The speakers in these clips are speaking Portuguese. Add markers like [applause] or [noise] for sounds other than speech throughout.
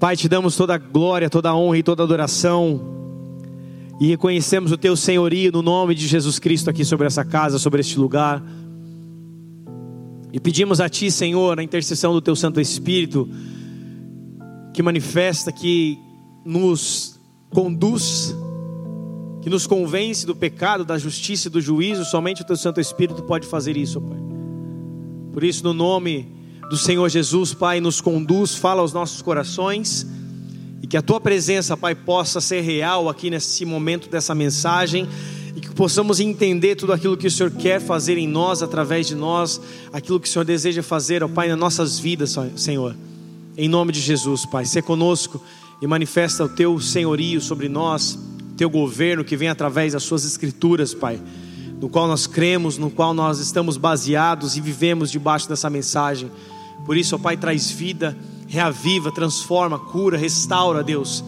Pai, te damos toda a glória, toda a honra e toda a adoração. E reconhecemos o teu senhorio no nome de Jesus Cristo aqui sobre essa casa, sobre este lugar. E pedimos a ti, Senhor, na intercessão do teu Santo Espírito, que manifesta, que nos conduz, que nos convence do pecado, da justiça e do juízo, somente o teu Santo Espírito pode fazer isso, Pai. Por isso, no nome do Senhor Jesus, Pai, nos conduz, fala aos nossos corações e que a tua presença, Pai, possa ser real aqui nesse momento dessa mensagem e que possamos entender tudo aquilo que o Senhor quer fazer em nós, através de nós, aquilo que o Senhor deseja fazer, ó Pai, nas nossas vidas, Senhor. Em nome de Jesus, Pai, ser conosco e manifesta o teu senhorio sobre nós, teu governo que vem através das suas escrituras, Pai, no qual nós cremos, no qual nós estamos baseados e vivemos debaixo dessa mensagem. Por isso, ó Pai, traz vida, reaviva, transforma, cura, restaura, Deus.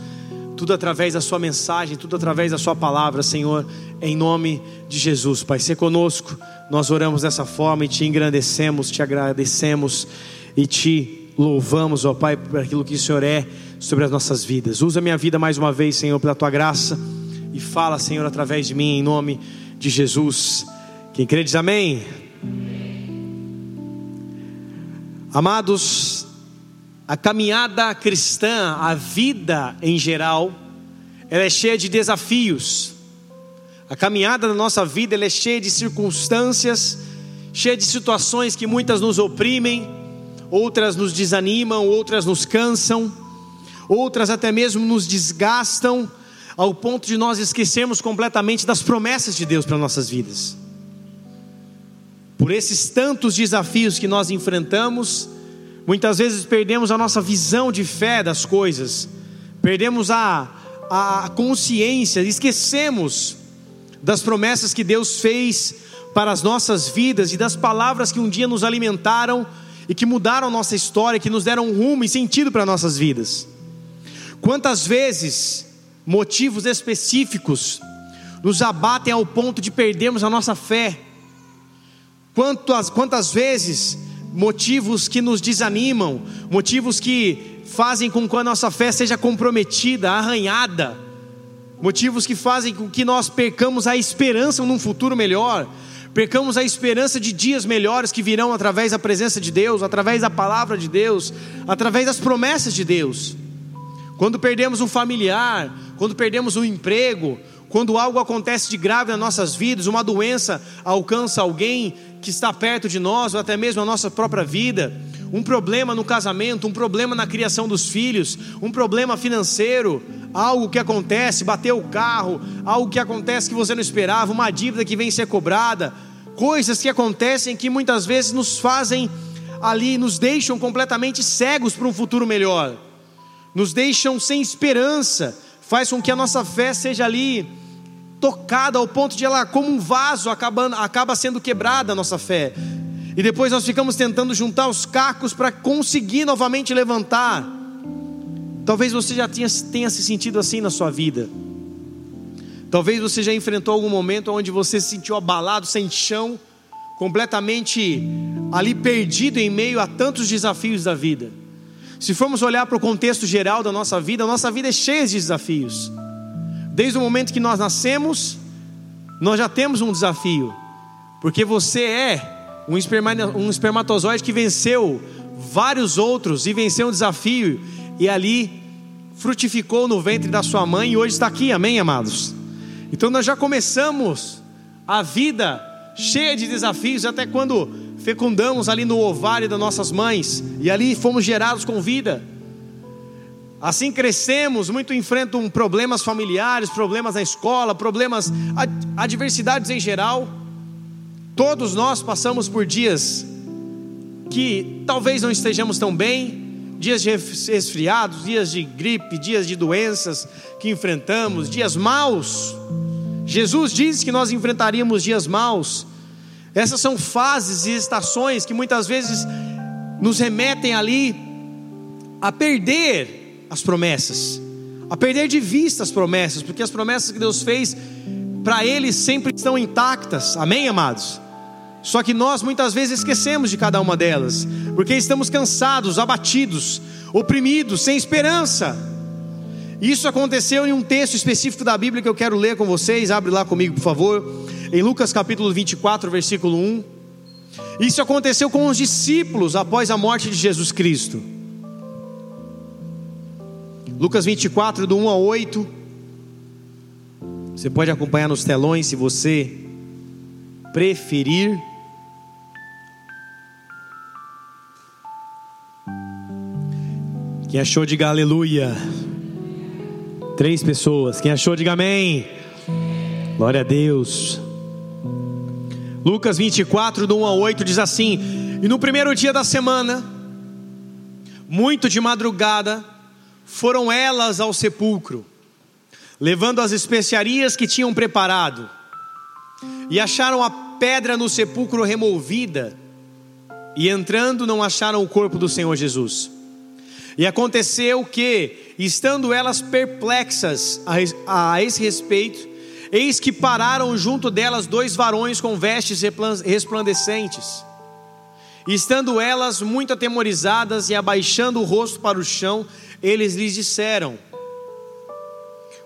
Tudo através da Sua mensagem, tudo através da Sua palavra, Senhor, em nome de Jesus, Pai. Ser conosco, nós oramos dessa forma e te engrandecemos, te agradecemos e te louvamos, ó Pai, por aquilo que o Senhor é sobre as nossas vidas. Usa minha vida mais uma vez, Senhor, pela Tua graça e fala, Senhor, através de mim, em nome de Jesus. Quem crê diz amém. Amados, a caminhada cristã, a vida em geral, ela é cheia de desafios. A caminhada da nossa vida é cheia de circunstâncias, cheia de situações que muitas nos oprimem, outras nos desanimam, outras nos cansam, outras até mesmo nos desgastam, ao ponto de nós esquecermos completamente das promessas de Deus para nossas vidas por esses tantos desafios que nós enfrentamos, muitas vezes perdemos a nossa visão de fé das coisas, perdemos a, a consciência, esquecemos das promessas que Deus fez para as nossas vidas e das palavras que um dia nos alimentaram e que mudaram nossa história, que nos deram rumo e sentido para nossas vidas. Quantas vezes motivos específicos nos abatem ao ponto de perdermos a nossa fé? Quantas, quantas vezes motivos que nos desanimam, motivos que fazem com que a nossa fé seja comprometida, arranhada, motivos que fazem com que nós percamos a esperança num futuro melhor, percamos a esperança de dias melhores que virão através da presença de Deus, através da palavra de Deus, através das promessas de Deus. Quando perdemos um familiar, quando perdemos um emprego, quando algo acontece de grave nas nossas vidas, uma doença alcança alguém que está perto de nós, ou até mesmo a nossa própria vida, um problema no casamento, um problema na criação dos filhos, um problema financeiro, algo que acontece, bateu o carro, algo que acontece que você não esperava, uma dívida que vem ser cobrada, coisas que acontecem que muitas vezes nos fazem ali, nos deixam completamente cegos para um futuro melhor, nos deixam sem esperança, faz com que a nossa fé seja ali tocada ao ponto de ela, como um vaso, acabando, acaba sendo quebrada a nossa fé. E depois nós ficamos tentando juntar os cacos para conseguir novamente levantar. Talvez você já tenha, tenha se sentido assim na sua vida. Talvez você já enfrentou algum momento onde você se sentiu abalado, sem chão, completamente ali perdido em meio a tantos desafios da vida. Se formos olhar para o contexto geral da nossa vida, a nossa vida é cheia de desafios. Desde o momento que nós nascemos, nós já temos um desafio, porque você é um, um espermatozoide que venceu vários outros e venceu um desafio, e ali frutificou no ventre da sua mãe e hoje está aqui, amém, amados? Então nós já começamos a vida cheia de desafios, até quando fecundamos ali no ovário das nossas mães, e ali fomos gerados com vida. Assim crescemos, muito enfrentam problemas familiares, problemas na escola, problemas, adversidades em geral. Todos nós passamos por dias que talvez não estejamos tão bem, dias de resfriados, dias de gripe, dias de doenças que enfrentamos, dias maus. Jesus disse que nós enfrentaríamos dias maus. Essas são fases e estações que muitas vezes nos remetem ali a perder as promessas, a perder de vista as promessas, porque as promessas que Deus fez para eles sempre estão intactas, amém, amados? Só que nós muitas vezes esquecemos de cada uma delas, porque estamos cansados, abatidos, oprimidos, sem esperança. Isso aconteceu em um texto específico da Bíblia que eu quero ler com vocês. Abre lá comigo, por favor. Em Lucas capítulo 24, versículo 1. Isso aconteceu com os discípulos após a morte de Jesus Cristo. Lucas 24, do 1 a 8. Você pode acompanhar nos telões se você preferir. Quem achou, diga aleluia. Três pessoas. Quem achou, diga amém. Glória a Deus. Lucas 24, do 1 a 8 diz assim: E no primeiro dia da semana, muito de madrugada, foram elas ao sepulcro, levando as especiarias que tinham preparado, e acharam a pedra no sepulcro removida, e entrando não acharam o corpo do Senhor Jesus. E aconteceu que, estando elas perplexas a, a esse respeito, eis que pararam junto delas dois varões com vestes resplandecentes. Estando elas muito atemorizadas e abaixando o rosto para o chão, eles lhes disseram: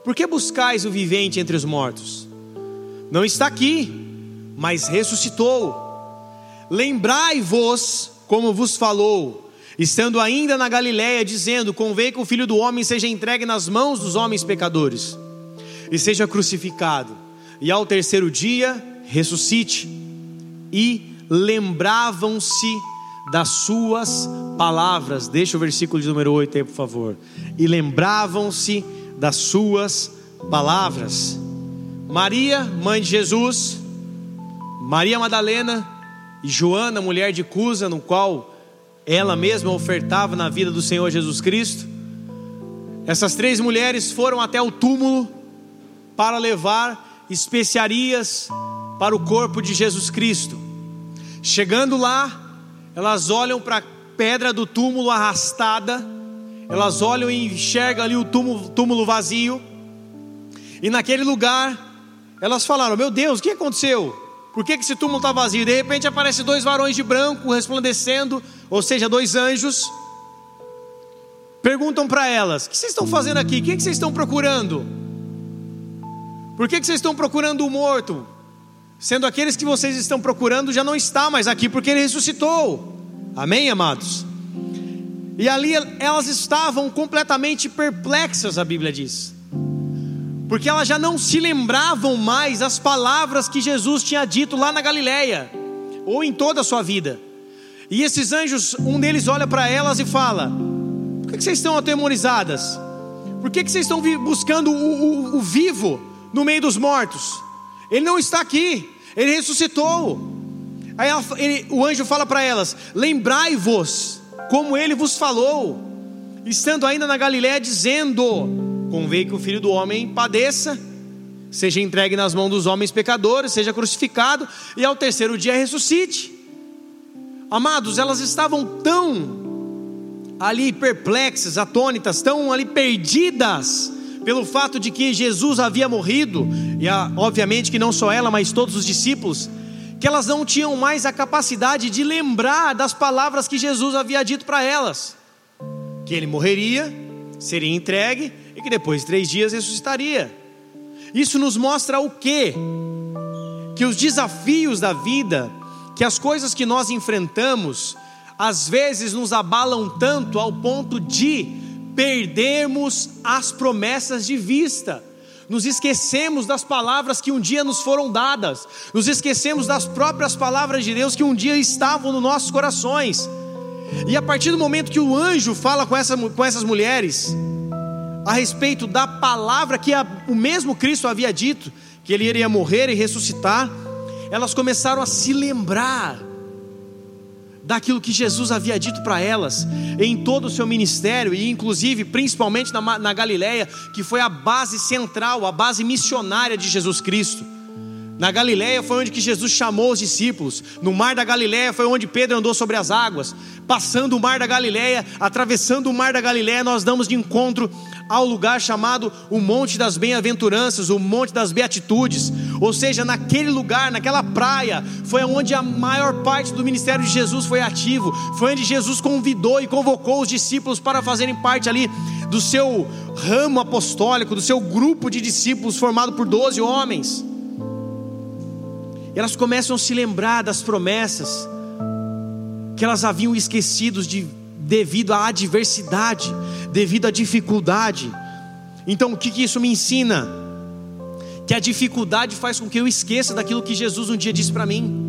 Por que buscais o vivente entre os mortos? Não está aqui, mas ressuscitou. Lembrai-vos como vos falou estando ainda na Galiléia, dizendo: Convém que o filho do homem seja entregue nas mãos dos homens pecadores, e seja crucificado, e ao terceiro dia ressuscite. E lembravam-se das suas palavras. Deixa o versículo de número 8 aí, por favor. E lembravam-se das suas palavras. Maria, mãe de Jesus, Maria Madalena e Joana, mulher de Cusa, no qual ela mesma ofertava na vida do Senhor Jesus Cristo. Essas três mulheres foram até o túmulo para levar especiarias para o corpo de Jesus Cristo. Chegando lá, elas olham para a pedra do túmulo arrastada, elas olham e enxergam ali o túmulo, túmulo vazio, e naquele lugar, elas falaram: Meu Deus, o que aconteceu? Por que, esse túmulo está vazio? De repente aparecem dois varões de branco resplandecendo, ou seja, dois anjos. Perguntam para elas: O que vocês estão fazendo aqui? O que, vocês estão procurando? Por que vocês estão procurando o morto? Sendo aqueles que vocês estão procurando já não está mais aqui, porque ele ressuscitou. Amém, amados? E ali elas estavam completamente perplexas, a Bíblia diz porque elas já não se lembravam mais as palavras que Jesus tinha dito lá na Galileia, ou em toda a sua vida. E esses anjos, um deles olha para elas e fala: Por que vocês estão atemorizadas? Por que vocês estão buscando o, o, o vivo no meio dos mortos? Ele não está aqui, ele ressuscitou. Aí ela, ele, o anjo fala para elas: Lembrai-vos como ele vos falou, estando ainda na Galiléia, dizendo: Convém que o filho do homem padeça, seja entregue nas mãos dos homens pecadores, seja crucificado e ao terceiro dia ressuscite. Amados, elas estavam tão ali perplexas, atônitas, tão ali perdidas pelo fato de que Jesus havia morrido, e obviamente que não só ela, mas todos os discípulos, que elas não tinham mais a capacidade de lembrar das palavras que Jesus havia dito para elas: que ele morreria, seria entregue e que depois de três dias ressuscitaria. Isso nos mostra o quê? Que os desafios da vida, que as coisas que nós enfrentamos, às vezes nos abalam tanto ao ponto de perdermos as promessas de vista. Nos esquecemos das palavras que um dia nos foram dadas, nos esquecemos das próprias palavras de Deus que um dia estavam nos nossos corações. E a partir do momento que o anjo fala com, essa, com essas mulheres, a respeito da palavra que a, o mesmo Cristo havia dito, que ele iria morrer e ressuscitar, elas começaram a se lembrar daquilo que Jesus havia dito para elas em todo o seu ministério e inclusive principalmente na, na Galileia, que foi a base central, a base missionária de Jesus Cristo. Na Galiléia foi onde que Jesus chamou os discípulos. No mar da Galiléia foi onde Pedro andou sobre as águas. Passando o mar da Galiléia, atravessando o mar da Galiléia, nós damos de encontro ao lugar chamado o Monte das Bem-aventuranças, o Monte das Beatitudes, Ou seja, naquele lugar, naquela praia, foi onde a maior parte do ministério de Jesus foi ativo. Foi onde Jesus convidou e convocou os discípulos para fazerem parte ali do seu ramo apostólico, do seu grupo de discípulos formado por 12 homens. Elas começam a se lembrar das promessas que elas haviam esquecido de devido à adversidade, devido à dificuldade. Então, o que, que isso me ensina? Que a dificuldade faz com que eu esqueça daquilo que Jesus um dia disse para mim.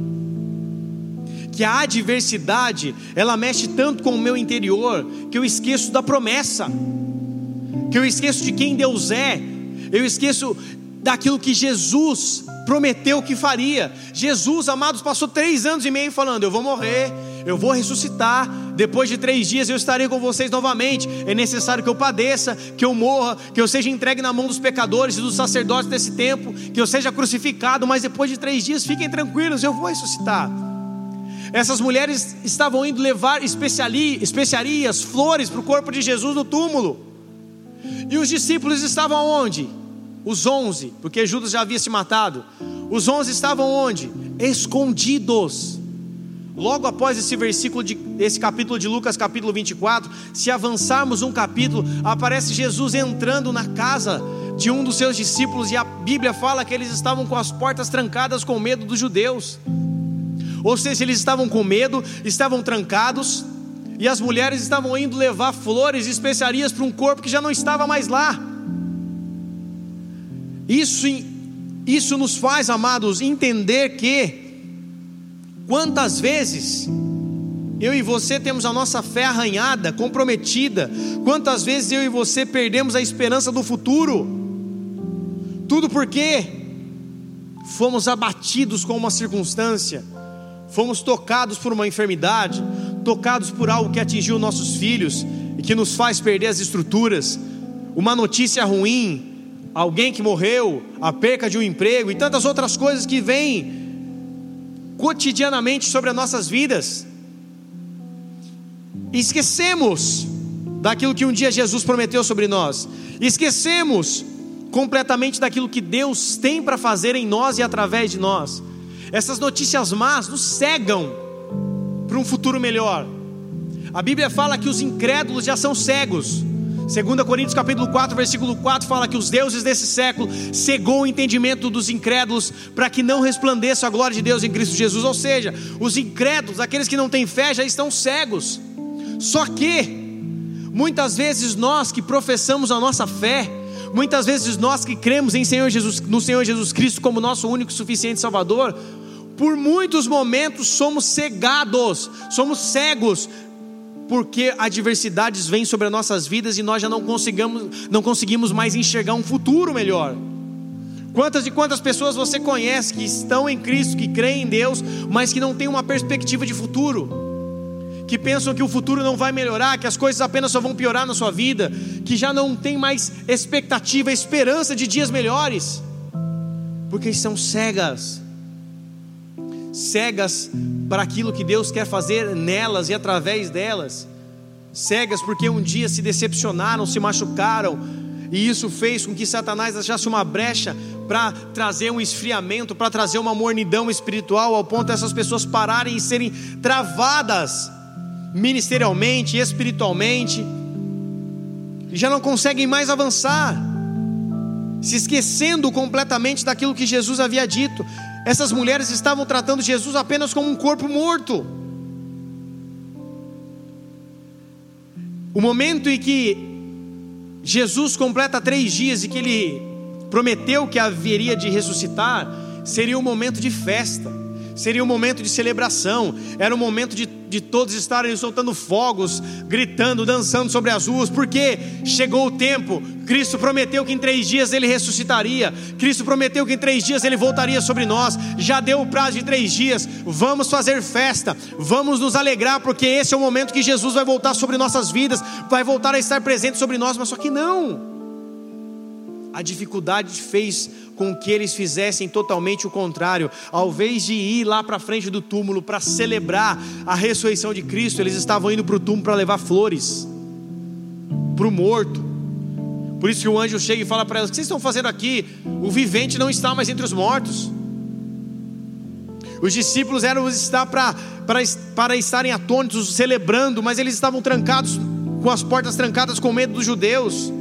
Que a adversidade, ela mexe tanto com o meu interior, que eu esqueço da promessa, que eu esqueço de quem Deus é, eu esqueço daquilo que Jesus prometeu que faria. Jesus, amados, passou três anos e meio falando: Eu vou morrer, eu vou ressuscitar, depois de três dias eu estarei com vocês novamente. É necessário que eu padeça, que eu morra, que eu seja entregue na mão dos pecadores e dos sacerdotes desse tempo, que eu seja crucificado, mas depois de três dias, fiquem tranquilos, eu vou ressuscitar. Essas mulheres estavam indo levar especiarias, flores para o corpo de Jesus no túmulo. E os discípulos estavam onde? Os onze, porque Judas já havia se matado. Os onze estavam onde? Escondidos. Logo após esse versículo, de, esse capítulo de Lucas, capítulo 24, se avançarmos um capítulo, aparece Jesus entrando na casa de um dos seus discípulos e a Bíblia fala que eles estavam com as portas trancadas com medo dos judeus. Ou seja, eles estavam com medo, estavam trancados, e as mulheres estavam indo levar flores e especiarias para um corpo que já não estava mais lá. Isso, isso nos faz, amados, entender que Quantas vezes eu e você temos a nossa fé arranhada, comprometida? Quantas vezes eu e você perdemos a esperança do futuro? Tudo porque fomos abatidos com uma circunstância, fomos tocados por uma enfermidade, tocados por algo que atingiu nossos filhos e que nos faz perder as estruturas, uma notícia ruim, alguém que morreu, a perca de um emprego e tantas outras coisas que vêm cotidianamente sobre as nossas vidas. Esquecemos daquilo que um dia Jesus prometeu sobre nós. Esquecemos completamente daquilo que Deus tem para fazer em nós e através de nós. Essas notícias más nos cegam para um futuro melhor. A Bíblia fala que os incrédulos já são cegos. 2 Coríntios capítulo 4, versículo 4 fala que os deuses desse século cegou o entendimento dos incrédulos para que não resplandeça a glória de Deus em Cristo Jesus. Ou seja, os incrédulos, aqueles que não têm fé, já estão cegos. Só que muitas vezes nós que professamos a nossa fé, muitas vezes nós que cremos em Senhor Jesus, no Senhor Jesus Cristo como nosso único e suficiente Salvador, por muitos momentos somos cegados, somos cegos porque adversidades vêm sobre as nossas vidas e nós já não conseguimos, não conseguimos mais enxergar um futuro melhor. Quantas e quantas pessoas você conhece que estão em Cristo, que creem em Deus, mas que não têm uma perspectiva de futuro? Que pensam que o futuro não vai melhorar, que as coisas apenas só vão piorar na sua vida, que já não tem mais expectativa, esperança de dias melhores, porque estão cegas cegas para aquilo que Deus quer fazer nelas e através delas, cegas porque um dia se decepcionaram, se machucaram, e isso fez com que Satanás achasse uma brecha para trazer um esfriamento, para trazer uma mornidão espiritual, ao ponto dessas pessoas pararem e serem travadas ministerialmente, espiritualmente, e já não conseguem mais avançar, se esquecendo completamente daquilo que Jesus havia dito. Essas mulheres estavam tratando Jesus apenas como um corpo morto. O momento em que Jesus completa três dias e que ele prometeu que haveria de ressuscitar, seria um momento de festa, seria um momento de celebração, era um momento de de todos estarem soltando fogos, gritando, dançando sobre as ruas, porque chegou o tempo. Cristo prometeu que em três dias ele ressuscitaria, Cristo prometeu que em três dias ele voltaria sobre nós. Já deu o prazo de três dias, vamos fazer festa, vamos nos alegrar, porque esse é o momento que Jesus vai voltar sobre nossas vidas, vai voltar a estar presente sobre nós, mas só que não. A dificuldade fez com que eles fizessem totalmente o contrário. Ao invés de ir lá para frente do túmulo para celebrar a ressurreição de Cristo, eles estavam indo para o túmulo para levar flores para o morto. Por isso que o anjo chega e fala para elas: O que vocês estão fazendo aqui? O vivente não está mais entre os mortos. Os discípulos eram estar para, para, para estarem atônitos, celebrando, mas eles estavam trancados, com as portas trancadas, com medo dos judeus.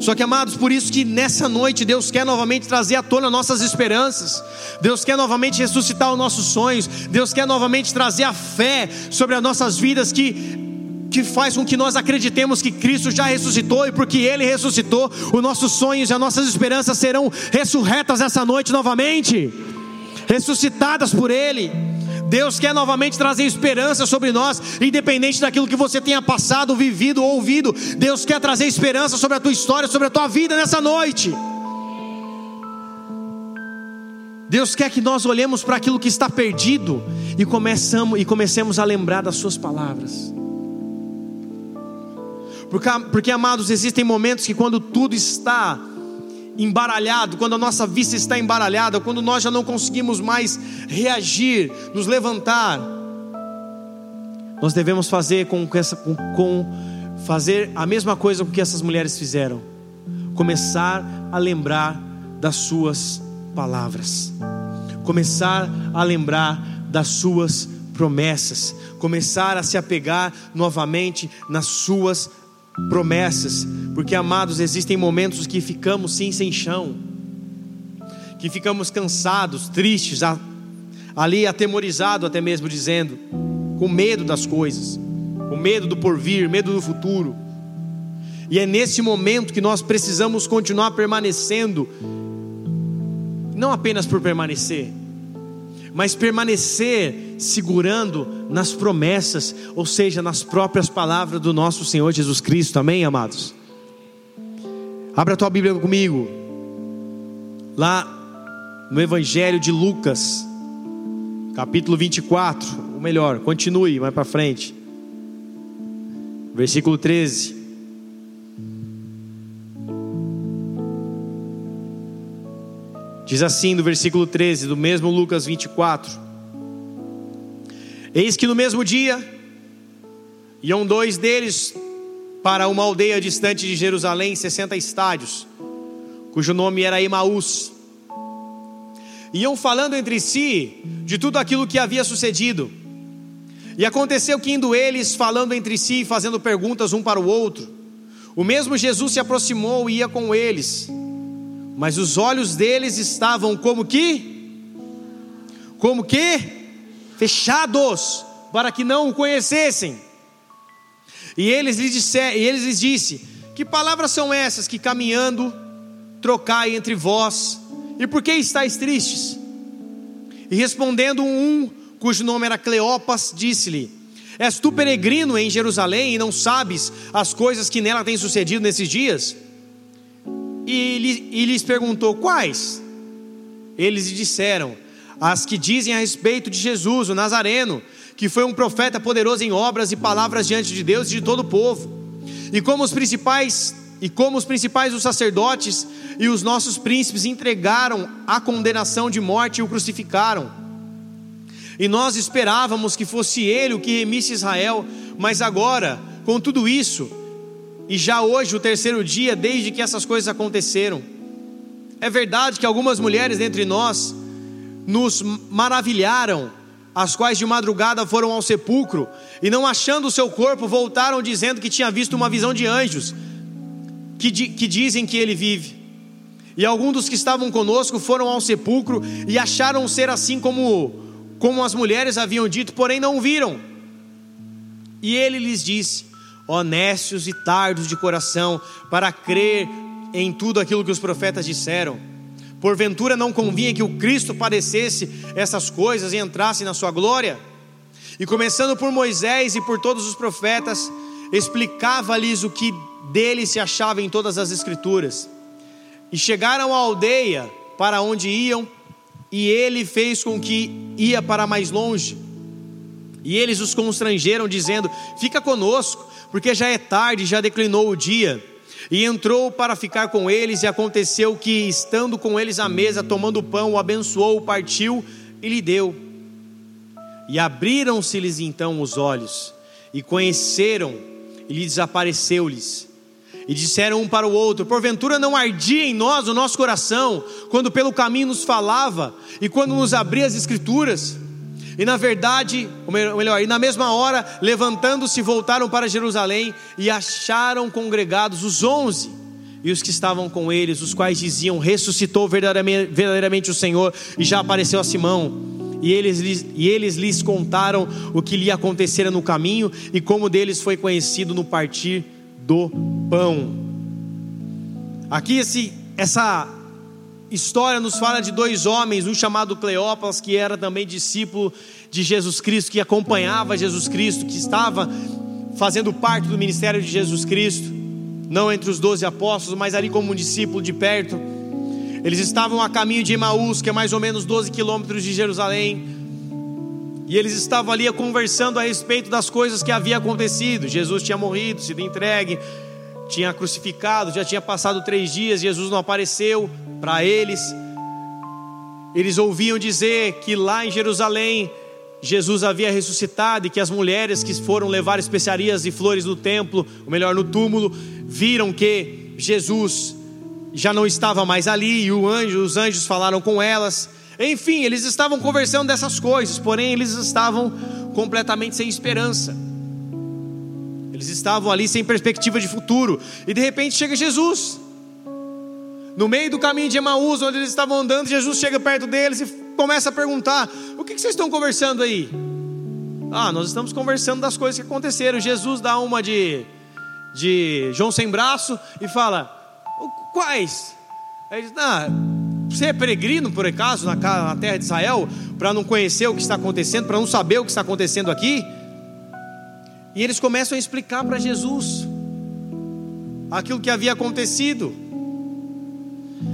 Só que, amados, por isso que nessa noite Deus quer novamente trazer à tona nossas esperanças, Deus quer novamente ressuscitar os nossos sonhos, Deus quer novamente trazer a fé sobre as nossas vidas que que faz com que nós acreditemos que Cristo já ressuscitou e porque Ele ressuscitou, os nossos sonhos e as nossas esperanças serão ressurretas essa noite novamente, ressuscitadas por Ele. Deus quer novamente trazer esperança sobre nós, independente daquilo que você tenha passado, vivido ou ouvido. Deus quer trazer esperança sobre a tua história, sobre a tua vida nessa noite. Deus quer que nós olhemos para aquilo que está perdido e começamos e comecemos a lembrar das suas palavras. Porque, porque, amados, existem momentos que quando tudo está embaralhado, quando a nossa vista está embaralhada, quando nós já não conseguimos mais reagir, nos levantar, nós devemos fazer com, essa, com, com fazer a mesma coisa que essas mulheres fizeram, começar a lembrar das suas palavras, começar a lembrar das suas promessas, começar a se apegar novamente nas suas promessas, porque amados, existem momentos que ficamos sim sem chão, que ficamos cansados, tristes, ali atemorizados até mesmo dizendo, com medo das coisas, com medo do porvir, medo do futuro. E é nesse momento que nós precisamos continuar permanecendo, não apenas por permanecer, mas permanecer segurando nas promessas, ou seja, nas próprias palavras do nosso Senhor Jesus Cristo, amém, amados? Abra a tua Bíblia comigo, lá no Evangelho de Lucas, capítulo 24, ou melhor, continue mais para frente, versículo 13. Diz assim no versículo 13 do mesmo Lucas 24: Eis que no mesmo dia iam dois deles para uma aldeia distante de Jerusalém, 60 estádios, cujo nome era Emaús. Iam falando entre si de tudo aquilo que havia sucedido. E aconteceu que indo eles falando entre si e fazendo perguntas um para o outro, o mesmo Jesus se aproximou e ia com eles mas os olhos deles estavam como que? Como que? Fechados, para que não o conhecessem. E eles lhes, disser, e eles lhes disse: Que palavras são essas que caminhando trocai entre vós? E por que estáis tristes? E respondendo um, cujo nome era Cleopas, disse-lhe: És tu peregrino em Jerusalém e não sabes as coisas que nela têm sucedido nesses dias? E, e lhes perguntou: Quais? Eles lhe disseram: As que dizem a respeito de Jesus, o Nazareno, que foi um profeta poderoso em obras e palavras diante de Deus e de todo o povo. E como os principais e como os principais os sacerdotes e os nossos príncipes entregaram a condenação de morte e o crucificaram. E nós esperávamos que fosse ele o que remisse Israel, mas agora, com tudo isso, e já hoje, o terceiro dia, desde que essas coisas aconteceram. É verdade que algumas mulheres entre nós nos maravilharam, as quais de madrugada foram ao sepulcro e, não achando o seu corpo, voltaram dizendo que tinha visto uma visão de anjos, que, que dizem que ele vive. E alguns dos que estavam conosco foram ao sepulcro e acharam ser assim como, como as mulheres haviam dito, porém não viram. E ele lhes disse: honestos e tardos de coração, para crer em tudo aquilo que os profetas disseram. Porventura não convinha que o Cristo padecesse essas coisas e entrasse na sua glória? E começando por Moisés e por todos os profetas, explicava-lhes o que dele se achava em todas as Escrituras. E chegaram à aldeia para onde iam, e ele fez com que ia para mais longe. E eles os constrangeram, dizendo: Fica conosco, porque já é tarde, já declinou o dia. E entrou para ficar com eles, e aconteceu que, estando com eles à mesa, tomando pão, o abençoou, partiu e lhe deu. E abriram-se-lhes então os olhos, e conheceram, e lhe desapareceu-lhes. E disseram um para o outro: Porventura não ardia em nós o nosso coração, quando pelo caminho nos falava e quando nos abria as Escrituras? E na verdade, ou melhor, e na mesma hora, levantando-se, voltaram para Jerusalém e acharam congregados os onze e os que estavam com eles, os quais diziam: Ressuscitou verdadeiramente, verdadeiramente o Senhor e já apareceu a Simão. E eles, e eles lhes contaram o que lhe acontecera no caminho e como deles foi conhecido no partir do pão. Aqui esse, essa história nos fala de dois homens, um chamado Cleópas, que era também discípulo de Jesus Cristo, que acompanhava Jesus Cristo, que estava fazendo parte do ministério de Jesus Cristo, não entre os doze apóstolos, mas ali como um discípulo de perto. Eles estavam a caminho de Emaús, que é mais ou menos 12 quilômetros de Jerusalém. E eles estavam ali conversando a respeito das coisas que havia acontecido. Jesus tinha morrido, sido entregue, tinha crucificado, já tinha passado três dias, Jesus não apareceu para eles. Eles ouviam dizer que lá em Jerusalém Jesus havia ressuscitado e que as mulheres que foram levar especiarias e flores no templo, ou melhor, no túmulo, viram que Jesus já não estava mais ali e anjo, os anjos falaram com elas. Enfim, eles estavam conversando dessas coisas, porém eles estavam completamente sem esperança. Eles estavam ali sem perspectiva de futuro. E de repente chega Jesus. No meio do caminho de Emaús, onde eles estavam andando, Jesus chega perto deles e começa a perguntar: O que, vocês estão conversando aí? Ah, nós estamos conversando das coisas que aconteceram. Jesus dá uma de, de João sem braço e fala: Quais? Aí diz: Ah, você é peregrino, por acaso, na terra de Israel, para não conhecer o que está acontecendo, para não saber o que está acontecendo aqui? E eles começam a explicar para Jesus aquilo que havia acontecido.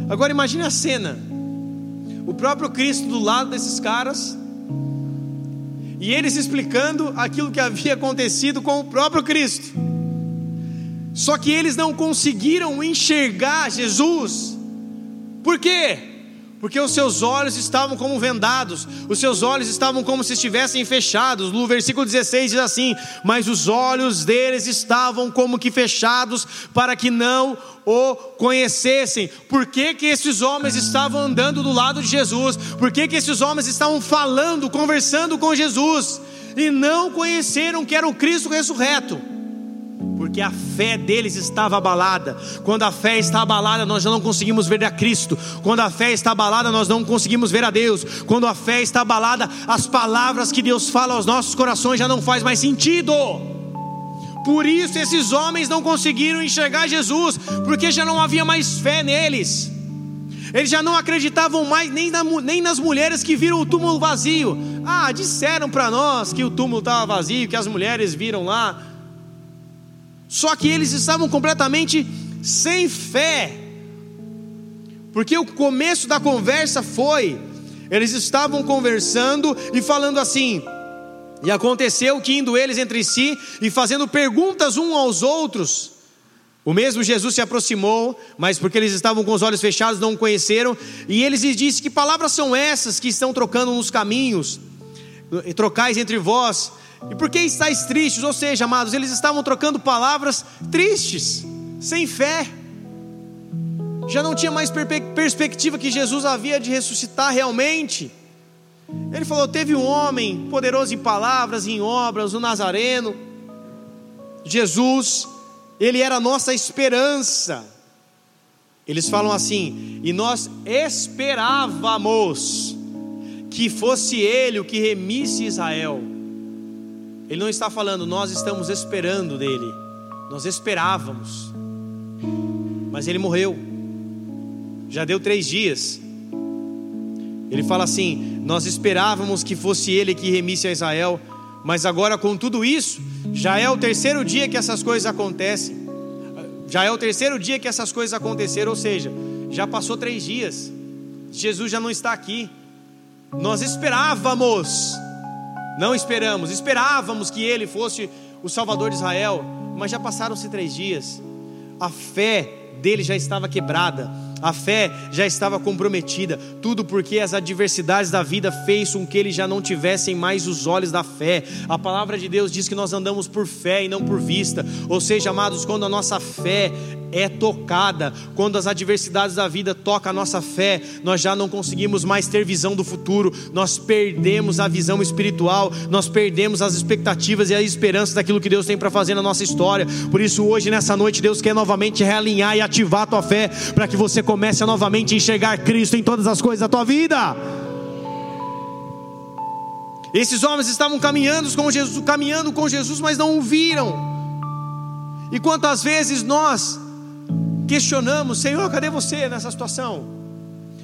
Agora imagine a cena: o próprio Cristo do lado desses caras, e eles explicando aquilo que havia acontecido com o próprio Cristo. Só que eles não conseguiram enxergar Jesus. Por quê? Porque os seus olhos estavam como vendados, os seus olhos estavam como se estivessem fechados. No versículo 16 diz assim: Mas os olhos deles estavam como que fechados, para que não o conhecessem. Por que, que esses homens estavam andando do lado de Jesus? Por que, que esses homens estavam falando, conversando com Jesus? E não conheceram que era o Cristo ressurreto porque a fé deles estava abalada. Quando a fé está abalada, nós já não conseguimos ver a Cristo. Quando a fé está abalada, nós não conseguimos ver a Deus. Quando a fé está abalada, as palavras que Deus fala aos nossos corações já não faz mais sentido. Por isso esses homens não conseguiram enxergar Jesus, porque já não havia mais fé neles. Eles já não acreditavam mais nem, na, nem nas mulheres que viram o túmulo vazio. Ah, disseram para nós que o túmulo estava vazio, que as mulheres viram lá. Só que eles estavam completamente sem fé. Porque o começo da conversa foi: eles estavam conversando e falando assim. E aconteceu que indo eles entre si e fazendo perguntas uns aos outros, o mesmo Jesus se aproximou, mas porque eles estavam com os olhos fechados, não o conheceram, e eles lhes disse: Que palavras são essas que estão trocando nos caminhos? Trocais entre vós, e por que estáis tristes? Ou seja, amados, eles estavam trocando palavras tristes, sem fé. Já não tinha mais perspectiva que Jesus havia de ressuscitar realmente. Ele falou: teve um homem poderoso em palavras, em obras, o Nazareno. Jesus, ele era a nossa esperança. Eles falam assim, e nós esperávamos que fosse ele o que remisse Israel. Ele não está falando, nós estamos esperando dele, nós esperávamos, mas ele morreu, já deu três dias. Ele fala assim: Nós esperávamos que fosse ele que remisse a Israel, mas agora com tudo isso, já é o terceiro dia que essas coisas acontecem, já é o terceiro dia que essas coisas aconteceram, ou seja, já passou três dias, Jesus já não está aqui, nós esperávamos, não esperamos, esperávamos que ele fosse o Salvador de Israel, mas já passaram-se três dias, a fé dele já estava quebrada, a fé já estava comprometida, tudo porque as adversidades da vida fez com que eles já não tivessem mais os olhos da fé. A palavra de Deus diz que nós andamos por fé e não por vista. Ou seja, amados, quando a nossa fé é tocada. Quando as adversidades da vida tocam a nossa fé, nós já não conseguimos mais ter visão do futuro, nós perdemos a visão espiritual, nós perdemos as expectativas e a esperança daquilo que Deus tem para fazer na nossa história. Por isso, hoje, nessa noite, Deus quer novamente realinhar e ativar a tua fé, para que você comece a novamente enxergar Cristo em todas as coisas da tua vida. Esses homens estavam caminhando com Jesus, caminhando com Jesus, mas não o viram. E quantas vezes nós questionamos, Senhor, cadê você nessa situação?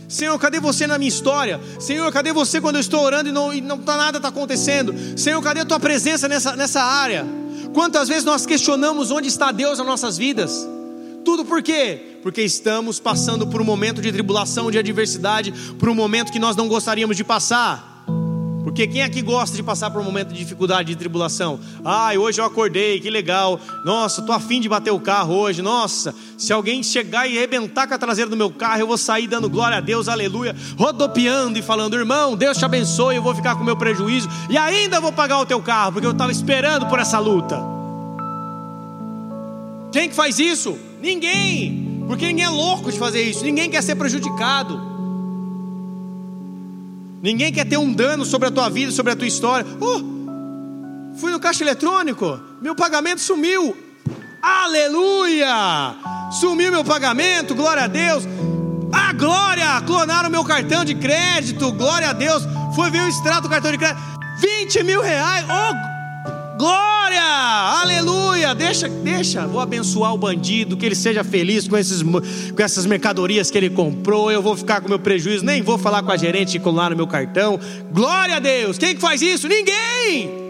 Senhor, cadê você na minha história? Senhor, cadê você quando eu estou orando e não, e não tá, nada está acontecendo? Senhor, cadê a tua presença nessa, nessa área? Quantas vezes nós questionamos onde está Deus nas nossas vidas? Tudo por quê? Porque estamos passando por um momento de tribulação, de adversidade, por um momento que nós não gostaríamos de passar. Porque quem aqui gosta de passar por um momento de dificuldade, de tribulação? Ai, hoje eu acordei, que legal. Nossa, tô afim de bater o carro hoje. Nossa, se alguém chegar e arrebentar com a traseira do meu carro, eu vou sair dando glória a Deus, aleluia, rodopiando e falando, irmão, Deus te abençoe, eu vou ficar com o meu prejuízo e ainda vou pagar o teu carro, porque eu estava esperando por essa luta. Quem que faz isso? Ninguém. Porque ninguém é louco de fazer isso, ninguém quer ser prejudicado. Ninguém quer ter um dano sobre a tua vida, sobre a tua história. Oh, fui no caixa eletrônico, meu pagamento sumiu. Aleluia! Sumiu meu pagamento, glória a Deus. Ah, glória! Clonaram meu cartão de crédito, glória a Deus. Foi ver o extrato do cartão de crédito. 20 mil reais. Oh, Glória! Aleluia! Deixa, deixa, vou abençoar o bandido, que ele seja feliz com, esses, com essas mercadorias que ele comprou. Eu vou ficar com meu prejuízo, nem vou falar com a gerente que lá no meu cartão. Glória a Deus! Quem que faz isso? Ninguém!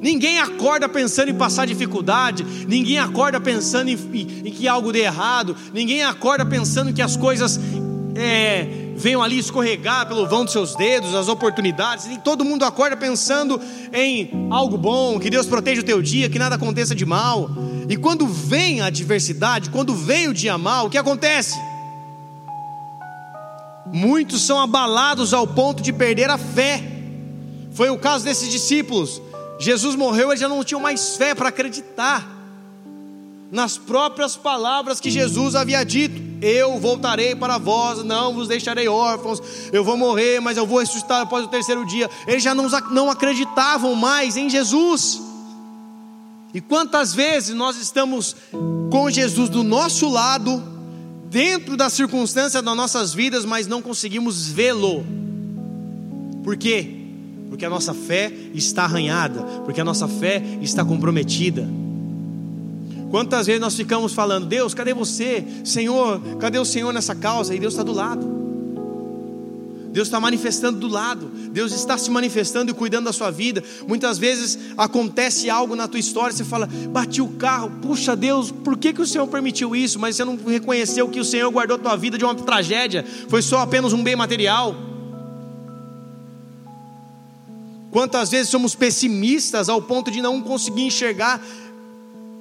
Ninguém acorda pensando em passar dificuldade, ninguém acorda pensando em, em, em que algo dê errado, ninguém acorda pensando que as coisas é, venham ali escorregar pelo vão dos seus dedos, as oportunidades, e todo mundo acorda pensando em algo bom, que Deus proteja o teu dia, que nada aconteça de mal. E quando vem a adversidade, quando vem o dia mal, o que acontece? Muitos são abalados ao ponto de perder a fé. Foi o caso desses discípulos. Jesus morreu, eles já não tinham mais fé para acreditar nas próprias palavras que Jesus havia dito: Eu voltarei para vós, não vos deixarei órfãos, eu vou morrer, mas eu vou ressuscitar após o terceiro dia. Eles já não, não acreditavam mais em Jesus. E quantas vezes nós estamos com Jesus do nosso lado, dentro da circunstância das nossas vidas, mas não conseguimos vê-lo. Por quê? Porque a nossa fé está arranhada, porque a nossa fé está comprometida. Quantas vezes nós ficamos falando, Deus, cadê você? Senhor, cadê o Senhor nessa causa? E Deus está do lado. Deus está manifestando do lado, Deus está se manifestando e cuidando da sua vida. Muitas vezes acontece algo na tua história, você fala, bati o carro, puxa Deus, por que, que o Senhor permitiu isso? Mas você não reconheceu que o Senhor guardou a tua vida de uma tragédia, foi só apenas um bem material. Quantas vezes somos pessimistas ao ponto de não conseguir enxergar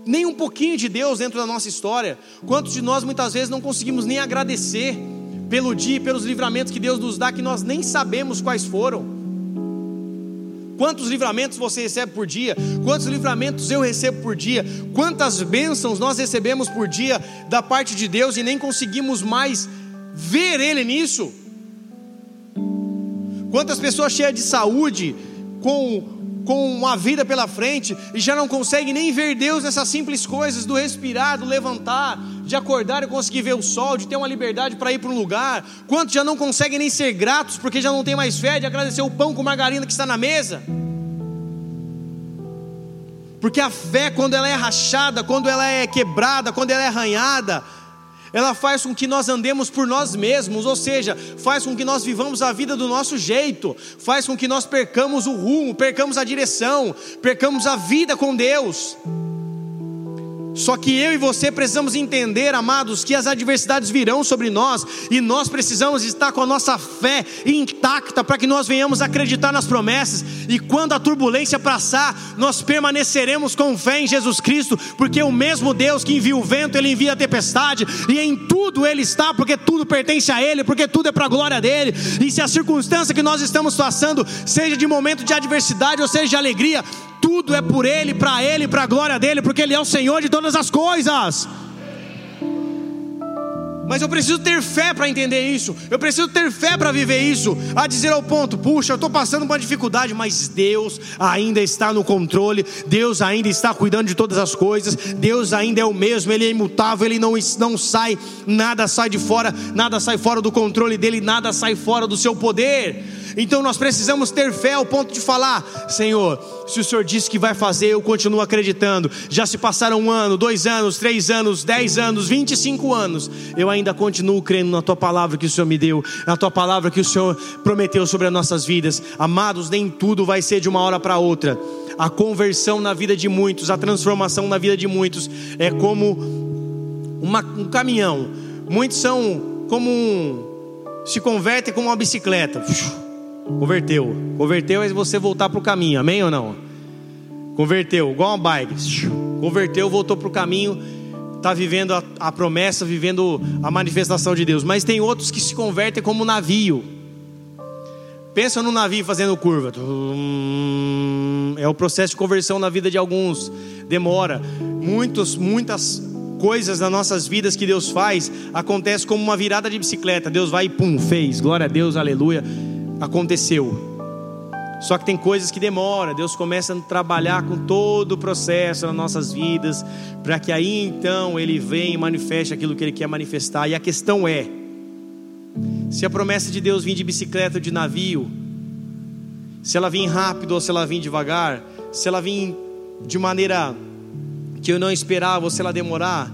nem um pouquinho de Deus dentro da nossa história. Quantos de nós muitas vezes não conseguimos nem agradecer pelo dia e pelos livramentos que Deus nos dá que nós nem sabemos quais foram? Quantos livramentos você recebe por dia? Quantos livramentos eu recebo por dia? Quantas bênçãos nós recebemos por dia da parte de Deus e nem conseguimos mais ver Ele nisso? Quantas pessoas cheias de saúde, com com uma vida pela frente e já não consegue nem ver Deus nessas simples coisas do respirar, do levantar, de acordar e conseguir ver o sol, de ter uma liberdade para ir para um lugar. Quantos já não conseguem nem ser gratos porque já não tem mais fé de agradecer o pão com margarina que está na mesa? Porque a fé, quando ela é rachada, quando ela é quebrada, quando ela é arranhada, ela faz com que nós andemos por nós mesmos, ou seja, faz com que nós vivamos a vida do nosso jeito, faz com que nós percamos o rumo, percamos a direção, percamos a vida com Deus. Só que eu e você precisamos entender, amados, que as adversidades virão sobre nós e nós precisamos estar com a nossa fé intacta para que nós venhamos acreditar nas promessas. E quando a turbulência passar, nós permaneceremos com fé em Jesus Cristo, porque o mesmo Deus que envia o vento, ele envia a tempestade, e em tudo ele está, porque tudo pertence a ele, porque tudo é para a glória dele. E se a circunstância que nós estamos passando, seja de momento de adversidade ou seja de alegria, tudo é por Ele, para Ele, para a glória dele, porque Ele é o Senhor de todas as coisas. Mas eu preciso ter fé para entender isso. Eu preciso ter fé para viver isso. A dizer ao ponto, puxa, eu estou passando uma dificuldade, mas Deus ainda está no controle. Deus ainda está cuidando de todas as coisas. Deus ainda é o mesmo. Ele é imutável. Ele não, não sai, nada sai de fora, nada sai fora do controle dele, nada sai fora do seu poder. Então nós precisamos ter fé ao ponto de falar: Senhor, se o Senhor disse que vai fazer, eu continuo acreditando. Já se passaram um ano, dois anos, três anos, dez anos, vinte e cinco anos, eu ainda continuo crendo na tua palavra que o Senhor me deu, na tua palavra que o Senhor prometeu sobre as nossas vidas. Amados, nem tudo vai ser de uma hora para outra. A conversão na vida de muitos, a transformação na vida de muitos, é como uma, um caminhão. Muitos são como um. se convertem como uma bicicleta Converteu. Converteu é você voltar para o caminho, amém ou não? Converteu, igual uma bike. Converteu, voltou para o caminho, está vivendo a, a, promessa, vivendo a manifestação de Deus. Mas tem outros que se convertem como navio. Pensa no navio fazendo curva. É o processo de conversão na vida de alguns. Demora. Muitos, muitas coisas nas nossas vidas que Deus faz acontece como uma virada de bicicleta. Deus vai e pum, fez. Glória a Deus, aleluia aconteceu. Só que tem coisas que demoram, Deus começa a trabalhar com todo o processo nas nossas vidas, para que aí então Ele venha e manifeste aquilo que Ele quer manifestar. E a questão é: se a promessa de Deus vir de bicicleta ou de navio, se ela vir rápido ou se ela vir devagar, se ela vir de maneira que eu não esperava ou se ela demorar,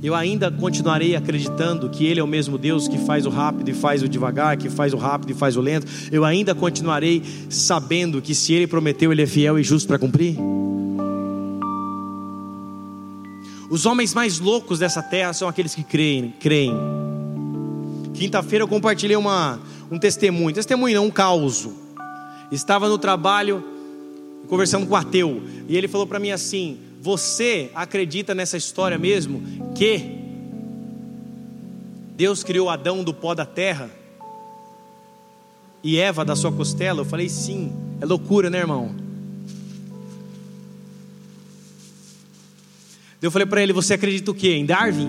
eu ainda continuarei acreditando que Ele é o mesmo Deus que faz o rápido e faz o devagar, que faz o rápido e faz o lento. Eu ainda continuarei sabendo que se Ele prometeu, Ele é fiel e justo para cumprir. Os homens mais loucos dessa terra são aqueles que creem. creem. Quinta-feira eu compartilhei uma, um testemunho, testemunho não, um caos. Estava no trabalho conversando com o ateu e ele falou para mim assim: você acredita nessa história mesmo? Que Deus criou Adão do pó da terra e Eva da sua costela? Eu falei sim. É loucura, né, irmão? Eu falei para ele: Você acredita o quê? Em Darwin?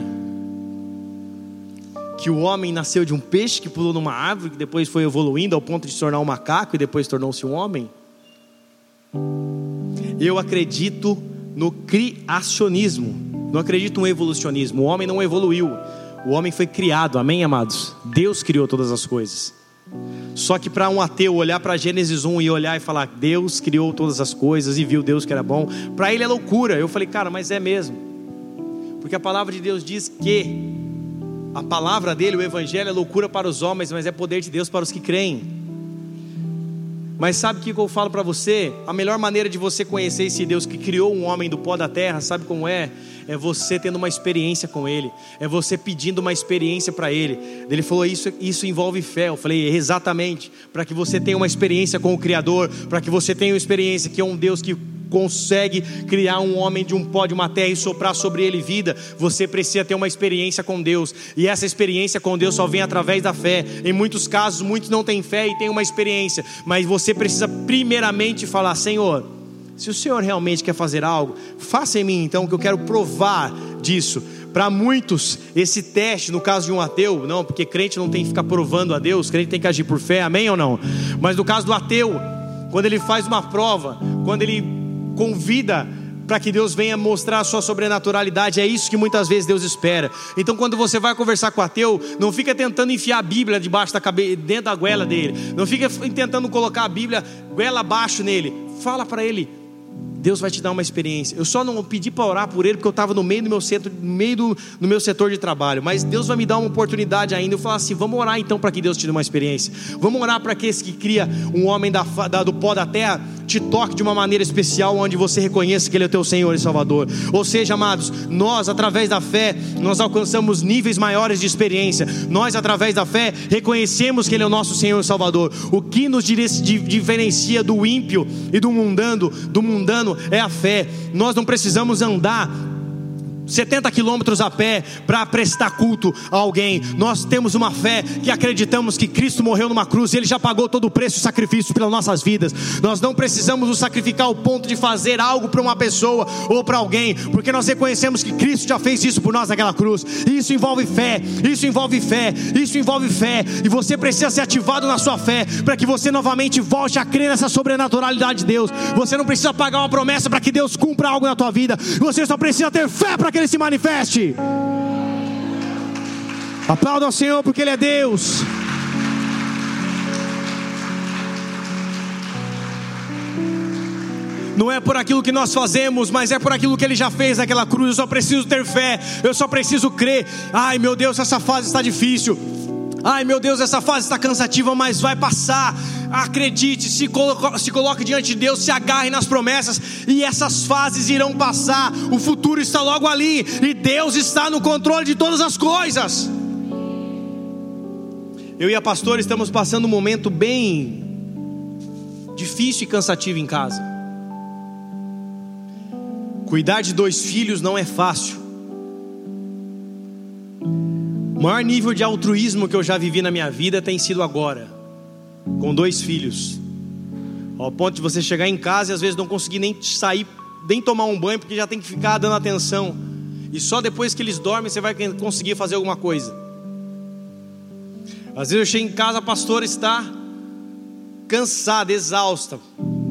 Que o homem nasceu de um peixe que pulou numa árvore, que depois foi evoluindo ao ponto de se tornar um macaco e depois tornou-se um homem? Eu acredito no criacionismo. Não acredito no evolucionismo. O homem não evoluiu. O homem foi criado, amém, amados? Deus criou todas as coisas. Só que para um ateu olhar para Gênesis 1 e olhar e falar, Deus criou todas as coisas e viu Deus que era bom, para ele é loucura. Eu falei, cara, mas é mesmo. Porque a palavra de Deus diz que a palavra dele, o evangelho, é loucura para os homens, mas é poder de Deus para os que creem. Mas sabe o que eu falo para você? A melhor maneira de você conhecer esse Deus que criou um homem do pó da terra, sabe como é? É você tendo uma experiência com Ele, é você pedindo uma experiência para Ele. Ele falou: isso, isso envolve fé. Eu falei: exatamente, para que você tenha uma experiência com o Criador, para que você tenha uma experiência que é um Deus que consegue criar um homem de um pó de uma terra e soprar sobre ele vida, você precisa ter uma experiência com Deus. E essa experiência com Deus só vem através da fé. Em muitos casos, muitos não têm fé e têm uma experiência, mas você precisa primeiramente falar: Senhor, se o Senhor realmente quer fazer algo, faça em mim então, que eu quero provar disso. Para muitos, esse teste, no caso de um ateu, não, porque crente não tem que ficar provando a Deus, crente tem que agir por fé, amém ou não? Mas no caso do ateu, quando ele faz uma prova, quando ele convida para que Deus venha mostrar a sua sobrenaturalidade. É isso que muitas vezes Deus espera. Então, quando você vai conversar com o ateu, não fica tentando enfiar a Bíblia debaixo da cabeça, dentro da goela dele. Não fica tentando colocar a Bíblia goela abaixo nele. Fala para ele: Deus vai te dar uma experiência. Eu só não pedi para orar por ele porque eu estava no meio do meu centro, no meio do no meu setor de trabalho. Mas Deus vai me dar uma oportunidade ainda. Eu falo assim: vamos orar então para que Deus te dê uma experiência. Vamos orar para que esse que cria um homem da, da, do pó da terra te toque de uma maneira especial, onde você reconheça que Ele é o teu Senhor e Salvador. Ou seja, amados, nós através da fé nós alcançamos níveis maiores de experiência. Nós através da fé reconhecemos que Ele é o nosso Senhor e Salvador. O que nos diferencia do ímpio e do mundano, do mundano é a fé. Nós não precisamos andar 70 quilômetros a pé para prestar culto a alguém. Nós temos uma fé que acreditamos que Cristo morreu numa cruz e Ele já pagou todo o preço e sacrifício pelas nossas vidas. Nós não precisamos nos sacrificar ao ponto de fazer algo para uma pessoa ou para alguém, porque nós reconhecemos que Cristo já fez isso por nós naquela cruz. Isso envolve fé, isso envolve fé, isso envolve fé. E você precisa ser ativado na sua fé para que você novamente volte a crer nessa sobrenaturalidade de Deus. Você não precisa pagar uma promessa para que Deus cumpra algo na tua vida. Você só precisa ter fé para que Ele se manifeste. Aplauda ao Senhor porque Ele é Deus. Não é por aquilo que nós fazemos, mas é por aquilo que Ele já fez naquela cruz. Eu só preciso ter fé, eu só preciso crer. Ai meu Deus, essa fase está difícil. Ai meu Deus, essa fase está cansativa, mas vai passar. Acredite, se coloque, se coloque diante de Deus, se agarre nas promessas, e essas fases irão passar. O futuro está logo ali, e Deus está no controle de todas as coisas. Eu e a pastora estamos passando um momento bem difícil e cansativo em casa. Cuidar de dois filhos não é fácil. O maior nível de altruísmo que eu já vivi na minha vida tem sido agora, com dois filhos. Ao ponto de você chegar em casa e às vezes não conseguir nem sair, nem tomar um banho, porque já tem que ficar dando atenção. E só depois que eles dormem você vai conseguir fazer alguma coisa. Às vezes eu chego em casa, a pastora está cansada, exausta,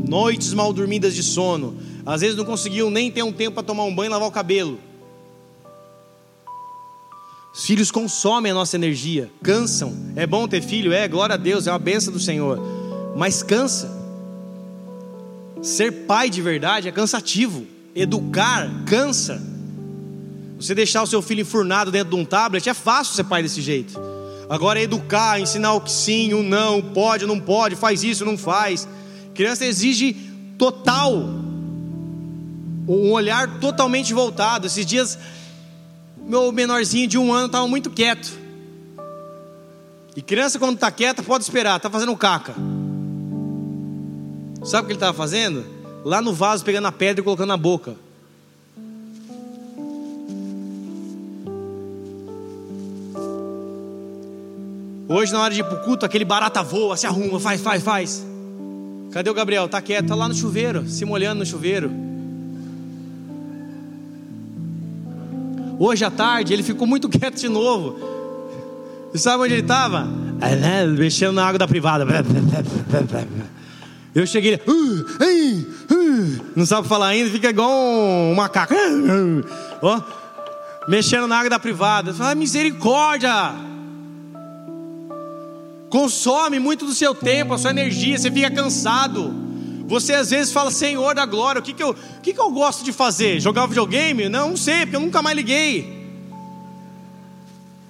noites mal dormidas de sono. Às vezes não conseguiu nem ter um tempo para tomar um banho e lavar o cabelo. Os filhos consomem a nossa energia, cansam. É bom ter filho? É, glória a Deus, é uma benção do Senhor. Mas cansa. Ser pai de verdade é cansativo. Educar cansa. Você deixar o seu filho enfurnado dentro de um tablet é fácil ser pai desse jeito. Agora, educar, ensinar o que sim, o não, pode, não pode, faz isso, não faz. Criança exige total, um olhar totalmente voltado. Esses dias meu menorzinho de um ano estava muito quieto. E criança, quando está quieta, pode esperar, está fazendo caca. Sabe o que ele estava fazendo? Lá no vaso, pegando a pedra e colocando na boca. Hoje, na hora de ir para o culto, aquele barata voa, se arruma, faz, faz, faz. Cadê o Gabriel? Está quieto, está lá no chuveiro, se molhando no chuveiro. Hoje à tarde ele ficou muito [laughs] quieto de novo. E sabe onde ele estava? Né, mexendo na água da privada. Eu cheguei, não sabe falar ainda, fica igual um macaco. [laughs] Mexendo na água da privada. Fala, misericórdia! Consome muito do seu tempo, a sua energia, você fica cansado. Você às vezes fala, Senhor da glória, o que, que, eu, o que, que eu gosto de fazer? Jogar videogame? Não, não sei, porque eu nunca mais liguei.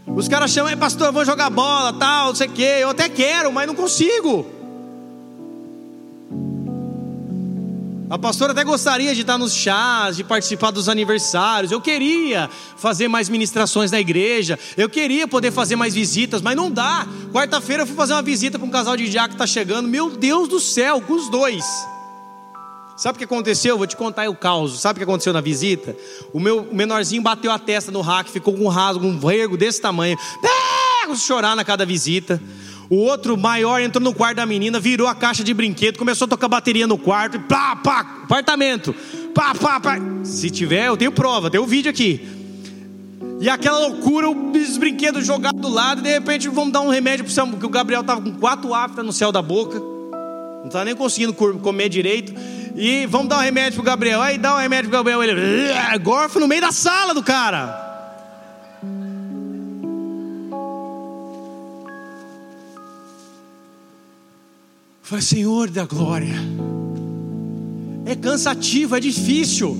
Os caras chamam, pastor, vou jogar bola, tal, não sei o quê. Eu até quero, mas não consigo. A pastora até gostaria de estar nos chás, de participar dos aniversários. Eu queria fazer mais ministrações na igreja. Eu queria poder fazer mais visitas, mas não dá. Quarta-feira eu fui fazer uma visita para um casal de diácono que está chegando. Meu Deus do céu, com os dois. Sabe o que aconteceu? Vou te contar o caos. Sabe o que aconteceu na visita? O meu menorzinho bateu a testa no rack, ficou com um rasgo, um vergo desse tamanho. É, chorar na cada visita. O outro maior entrou no quarto da menina, virou a caixa de brinquedo, começou a tocar bateria no quarto, e pá, pá, apartamento, pá, pá, pá. Se tiver, eu tenho prova, tem o vídeo aqui. E aquela loucura, os brinquedos jogados do lado, e de repente vamos dar um remédio para o porque o Gabriel estava com quatro aftas no céu da boca, não estava nem conseguindo comer direito. E vamos dar um remédio para o Gabriel. Aí dá um remédio para o Gabriel, ele gorfa no meio da sala do cara. Falei, Senhor da glória. É cansativo, é difícil.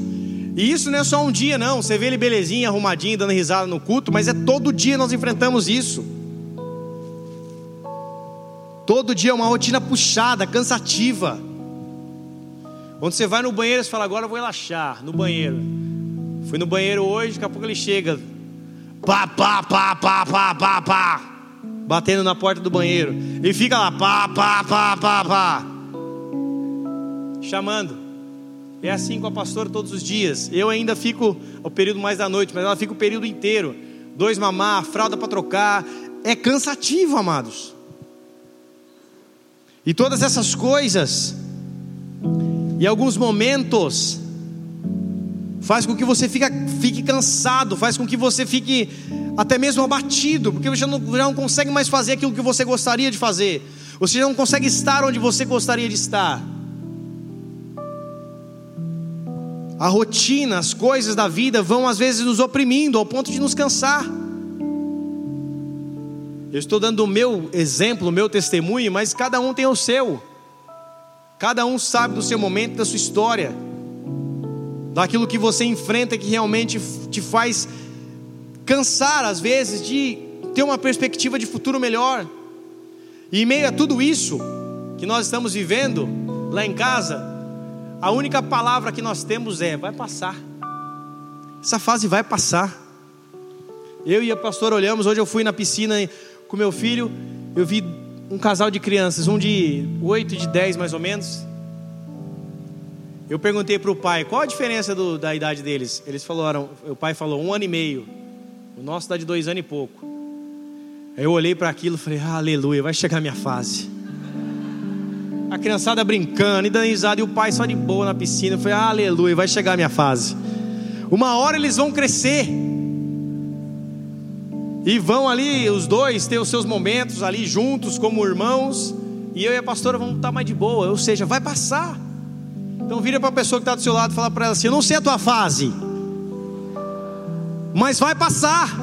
E isso não é só um dia, não. Você vê ele belezinha, arrumadinho, dando risada no culto, mas é todo dia nós enfrentamos isso. Todo dia é uma rotina puxada, cansativa. Quando você vai no banheiro, você fala, agora eu vou relaxar no banheiro. Fui no banheiro hoje, daqui a pouco ele chega. Pá, pá, pá, pá, pá, pá, pá batendo na porta do banheiro. E fica lá, pá, pá, pá, pá, pá. Chamando. É assim com a pastora todos os dias. Eu ainda fico o período mais da noite, mas ela fica o período inteiro. Dois mamar, fralda para trocar. É cansativo, amados. E todas essas coisas, em alguns momentos, faz com que você fique, fique cansado, faz com que você fique até mesmo abatido, porque você não, já não consegue mais fazer aquilo que você gostaria de fazer, você já não consegue estar onde você gostaria de estar. A rotina, as coisas da vida vão às vezes nos oprimindo ao ponto de nos cansar. Eu estou dando o meu exemplo, o meu testemunho, mas cada um tem o seu. Cada um sabe do seu momento, da sua história, daquilo que você enfrenta que realmente te faz cansar, às vezes, de ter uma perspectiva de futuro melhor. E em meio a tudo isso que nós estamos vivendo lá em casa, a única palavra que nós temos é: vai passar. Essa fase vai passar. Eu e a pastora olhamos, hoje eu fui na piscina com meu filho, eu vi um casal de crianças, um de 8 e de 10 mais ou menos. Eu perguntei para o pai qual a diferença do, da idade deles. Eles falaram, o pai falou um ano e meio. O nosso dá de dois anos e pouco. Aí eu olhei para aquilo e falei, aleluia, vai chegar a minha fase. A criançada brincando e dando risada e o pai só de boa na piscina. Eu falei, aleluia, vai chegar a minha fase. Uma hora eles vão crescer. E vão ali, os dois, ter os seus momentos ali juntos, como irmãos. E eu e a pastora vamos estar mais de boa. Ou seja, vai passar. Então vira para a pessoa que está do seu lado e fala para ela assim: Eu não sei a tua fase, mas vai passar.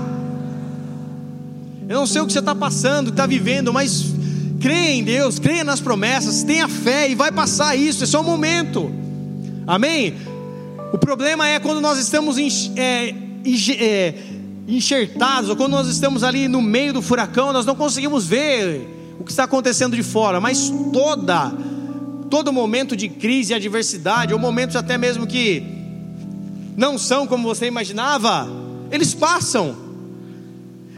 Eu não sei o que você está passando, está vivendo, mas creia em Deus, creia nas promessas, tenha fé e vai passar isso. É só um momento. Amém? O problema é quando nós estamos é, é, enxertados, ou quando nós estamos ali no meio do furacão, nós não conseguimos ver o que está acontecendo de fora, mas toda, todo momento de crise e adversidade, ou momentos até mesmo que não são como você imaginava, eles passam.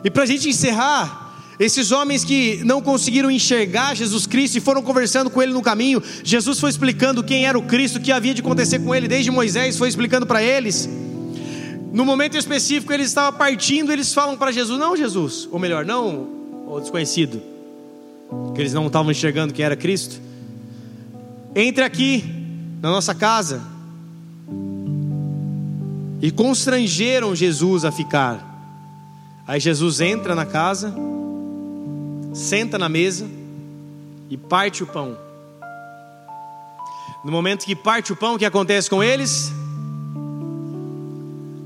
E para a gente encerrar, esses homens que não conseguiram enxergar Jesus Cristo e foram conversando com ele no caminho, Jesus foi explicando quem era o Cristo, o que havia de acontecer com ele, desde Moisés foi explicando para eles. No momento específico, eles estavam partindo, eles falam para Jesus: Não, Jesus, ou melhor, não, o desconhecido, que eles não estavam enxergando quem era Cristo. Entre aqui, na nossa casa, e constrangeram Jesus a ficar. Aí Jesus entra na casa, senta na mesa e parte o pão. No momento que parte o pão, o que acontece com eles?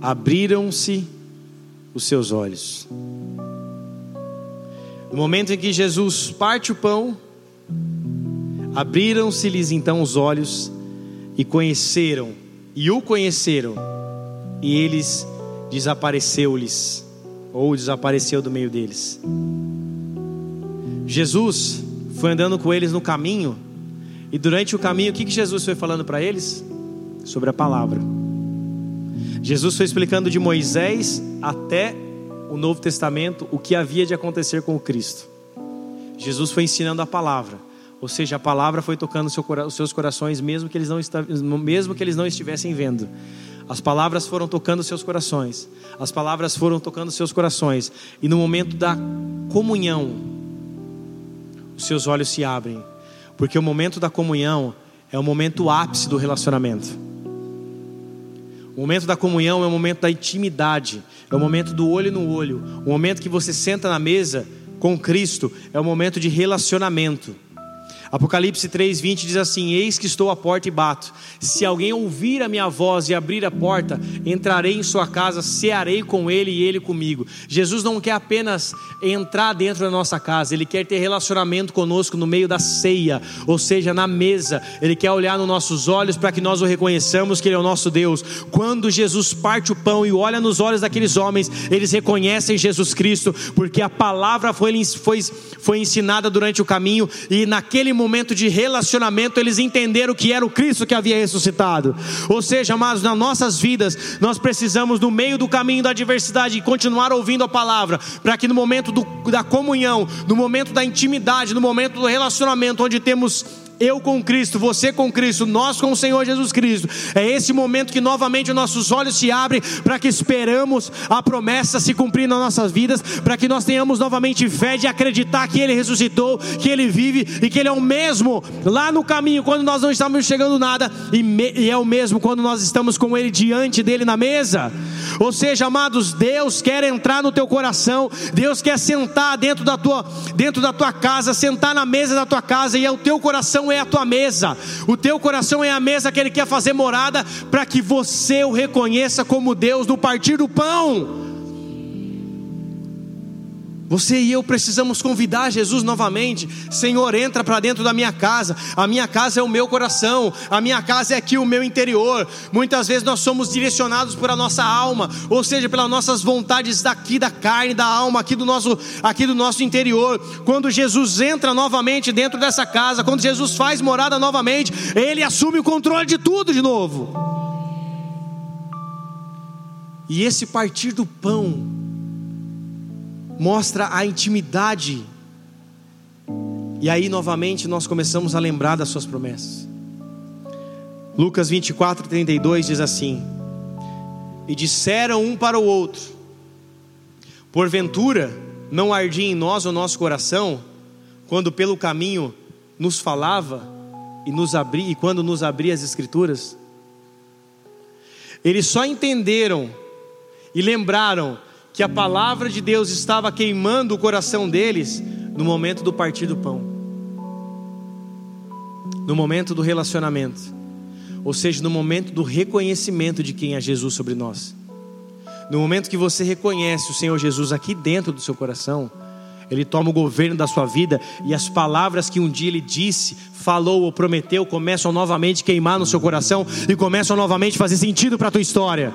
abriram-se os seus olhos. No momento em que Jesus parte o pão, abriram-se-lhes então os olhos e conheceram, e o conheceram, e eles desapareceu-lhes, ou desapareceu do meio deles. Jesus foi andando com eles no caminho, e durante o caminho, o que, que Jesus foi falando para eles? Sobre a palavra. Jesus foi explicando de Moisés até o Novo Testamento o que havia de acontecer com o Cristo. Jesus foi ensinando a palavra, ou seja, a palavra foi tocando os seus corações, mesmo que eles não, mesmo que eles não estivessem vendo. As palavras foram tocando seus corações, as palavras foram tocando seus corações, e no momento da comunhão, os seus olhos se abrem, porque o momento da comunhão é o momento ápice do relacionamento. O momento da comunhão é o momento da intimidade, é o momento do olho no olho. O momento que você senta na mesa com Cristo é o momento de relacionamento. Apocalipse 3:20 diz assim: Eis que estou à porta e bato. Se alguém ouvir a minha voz e abrir a porta, entrarei em sua casa, cearei com ele e ele comigo. Jesus não quer apenas entrar dentro da nossa casa, ele quer ter relacionamento conosco no meio da ceia, ou seja, na mesa. Ele quer olhar nos nossos olhos para que nós o reconheçamos que ele é o nosso Deus. Quando Jesus parte o pão e olha nos olhos daqueles homens, eles reconhecem Jesus Cristo, porque a palavra foi, foi, foi ensinada durante o caminho e naquele momento de relacionamento, eles entenderam que era o Cristo que havia ressuscitado. Ou seja, amados, nas nossas vidas, nós precisamos, no meio do caminho da adversidade, continuar ouvindo a palavra, para que no momento do, da comunhão, no momento da intimidade, no momento do relacionamento, onde temos eu com Cristo, você com Cristo, nós com o Senhor Jesus Cristo. É esse momento que novamente os nossos olhos se abrem para que esperamos a promessa se cumprir nas nossas vidas, para que nós tenhamos novamente fé de acreditar que Ele ressuscitou, que Ele vive e que Ele é o mesmo lá no caminho quando nós não estamos chegando nada e, me, e é o mesmo quando nós estamos com Ele diante dele na mesa. Ou seja, amados, Deus quer entrar no teu coração, Deus quer sentar dentro da tua, dentro da tua casa, sentar na mesa da tua casa, e é o teu coração é a tua mesa, o teu coração é a mesa que Ele quer fazer morada, para que você o reconheça como Deus no partir do pão. Você e eu precisamos convidar Jesus novamente. Senhor, entra para dentro da minha casa. A minha casa é o meu coração. A minha casa é aqui o meu interior. Muitas vezes nós somos direcionados por a nossa alma, ou seja, pelas nossas vontades daqui da carne, da alma, aqui do nosso, aqui do nosso interior. Quando Jesus entra novamente dentro dessa casa, quando Jesus faz morada novamente, ele assume o controle de tudo de novo. E esse partir do pão mostra a intimidade. E aí novamente nós começamos a lembrar das suas promessas. Lucas 24, 32 diz assim: E disseram um para o outro: Porventura não ardia em nós o nosso coração, quando pelo caminho nos falava e, nos abri, e quando nos abria as Escrituras? Eles só entenderam e lembraram que a palavra de Deus estava queimando o coração deles no momento do partir do pão, no momento do relacionamento, ou seja, no momento do reconhecimento de quem é Jesus sobre nós. No momento que você reconhece o Senhor Jesus aqui dentro do seu coração, ele toma o governo da sua vida e as palavras que um dia ele disse, falou ou prometeu começam novamente a queimar no seu coração e começam novamente a fazer sentido para a tua história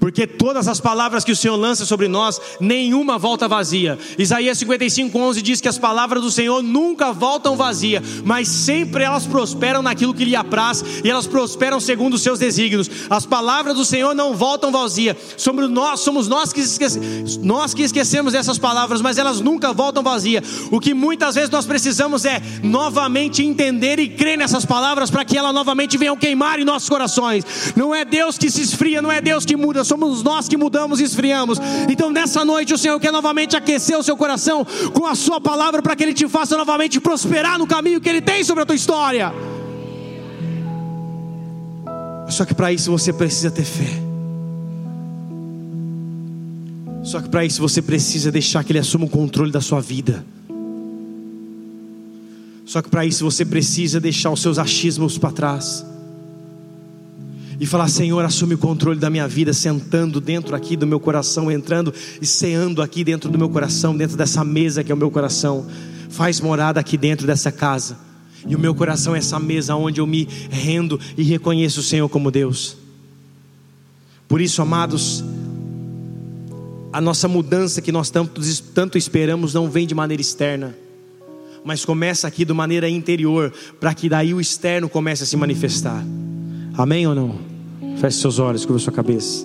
porque todas as palavras que o Senhor lança sobre nós, nenhuma volta vazia. Isaías 55:11 diz que as palavras do Senhor nunca voltam vazia, mas sempre elas prosperam naquilo que lhe apraz e elas prosperam segundo os seus desígnios. As palavras do Senhor não voltam vazia. Somos nós, somos nós que esquecemos, nós que esquecemos dessas palavras, mas elas nunca voltam vazia. O que muitas vezes nós precisamos é novamente entender e crer nessas palavras para que elas novamente venham queimar em nossos corações. Não é Deus que se esfria, não é Deus que muda, somos nós que mudamos e esfriamos. Então, nessa noite, o Senhor quer novamente aquecer o seu coração com a Sua palavra para que Ele te faça novamente prosperar no caminho que Ele tem sobre a tua história. Só que para isso você precisa ter fé. Só que para isso você precisa deixar que Ele assuma o controle da sua vida. Só que para isso você precisa deixar os seus achismos para trás e falar: Senhor, assume o controle da minha vida, sentando dentro aqui do meu coração, entrando e ceando aqui dentro do meu coração, dentro dessa mesa que é o meu coração. Faz morada aqui dentro dessa casa. E o meu coração é essa mesa onde eu me rendo e reconheço o Senhor como Deus. Por isso, amados, a nossa mudança que nós tanto, tanto esperamos não vem de maneira externa, mas começa aqui de maneira interior, para que daí o externo comece a se manifestar. Amém ou não? Feche seus olhos, cubra sua cabeça.